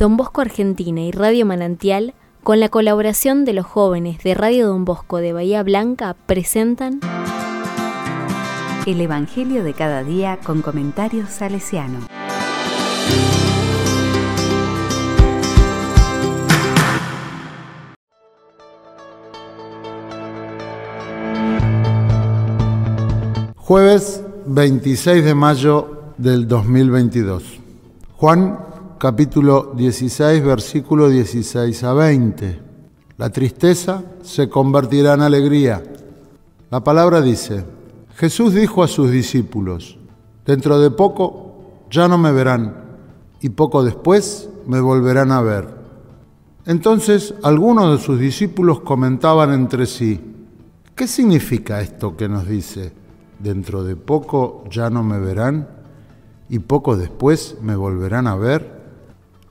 Don Bosco Argentina y Radio Manantial, con la colaboración de los jóvenes de Radio Don Bosco de Bahía Blanca, presentan El Evangelio de cada día con comentarios salesiano. Jueves 26 de mayo del 2022. Juan capítulo 16 versículo 16 a 20. La tristeza se convertirá en alegría. La palabra dice, Jesús dijo a sus discípulos, dentro de poco ya no me verán y poco después me volverán a ver. Entonces algunos de sus discípulos comentaban entre sí, ¿qué significa esto que nos dice? dentro de poco ya no me verán y poco después me volverán a ver?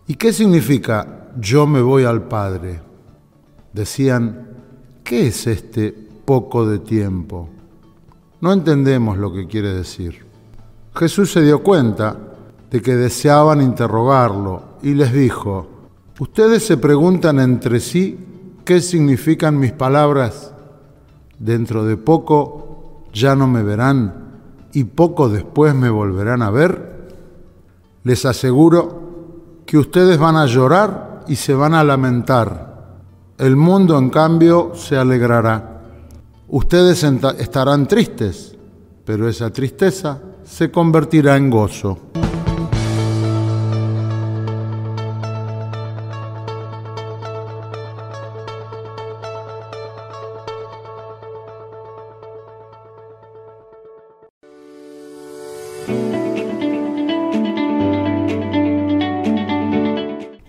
¿Y qué significa yo me voy al Padre? Decían, ¿qué es este poco de tiempo? No entendemos lo que quiere decir. Jesús se dio cuenta de que deseaban interrogarlo y les dijo, ustedes se preguntan entre sí qué significan mis palabras. Dentro de poco ya no me verán y poco después me volverán a ver, les aseguro que ustedes van a llorar y se van a lamentar. El mundo, en cambio, se alegrará. Ustedes estarán tristes, pero esa tristeza se convertirá en gozo.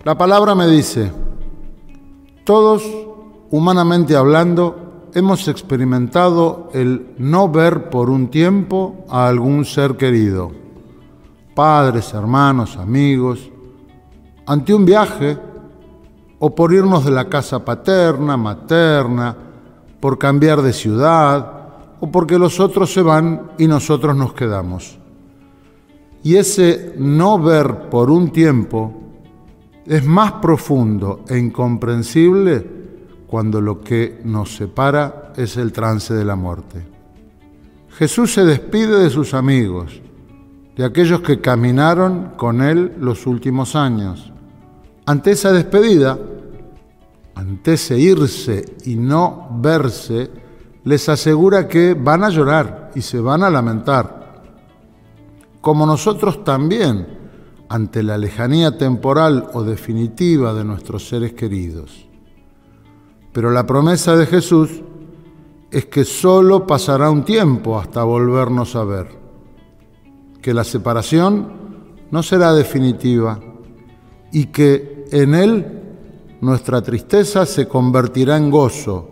La palabra me dice, todos, humanamente hablando, hemos experimentado el no ver por un tiempo a algún ser querido, padres, hermanos, amigos, ante un viaje o por irnos de la casa paterna, materna, por cambiar de ciudad o porque los otros se van y nosotros nos quedamos. Y ese no ver por un tiempo es más profundo e incomprensible cuando lo que nos separa es el trance de la muerte. Jesús se despide de sus amigos, de aquellos que caminaron con Él los últimos años. Ante esa despedida, ante ese irse y no verse, les asegura que van a llorar y se van a lamentar, como nosotros también ante la lejanía temporal o definitiva de nuestros seres queridos. Pero la promesa de Jesús es que solo pasará un tiempo hasta volvernos a ver, que la separación no será definitiva y que en Él nuestra tristeza se convertirá en gozo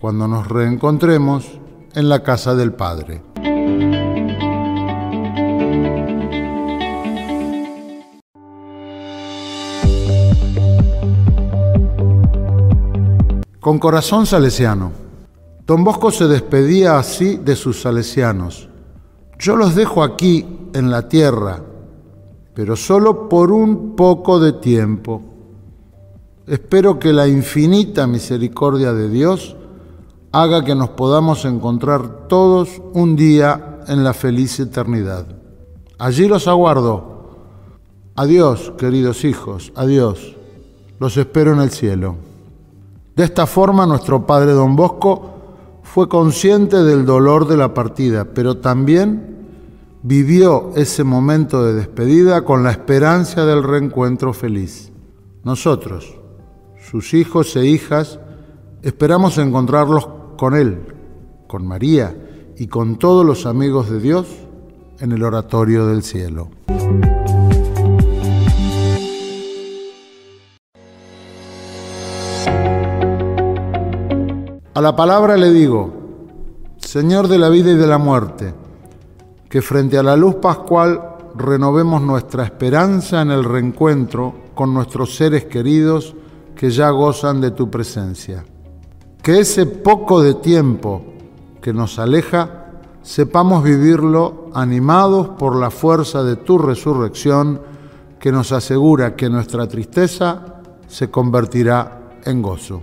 cuando nos reencontremos en la casa del Padre. Con corazón salesiano. Don Bosco se despedía así de sus salesianos. Yo los dejo aquí en la tierra, pero solo por un poco de tiempo. Espero que la infinita misericordia de Dios haga que nos podamos encontrar todos un día en la feliz eternidad. Allí los aguardo. Adiós, queridos hijos, adiós. Los espero en el cielo. De esta forma nuestro padre don Bosco fue consciente del dolor de la partida, pero también vivió ese momento de despedida con la esperanza del reencuentro feliz. Nosotros, sus hijos e hijas, esperamos encontrarlos con Él, con María y con todos los amigos de Dios en el oratorio del cielo. A la palabra le digo, Señor de la vida y de la muerte, que frente a la luz pascual renovemos nuestra esperanza en el reencuentro con nuestros seres queridos que ya gozan de tu presencia. Que ese poco de tiempo que nos aleja, sepamos vivirlo animados por la fuerza de tu resurrección que nos asegura que nuestra tristeza se convertirá en gozo.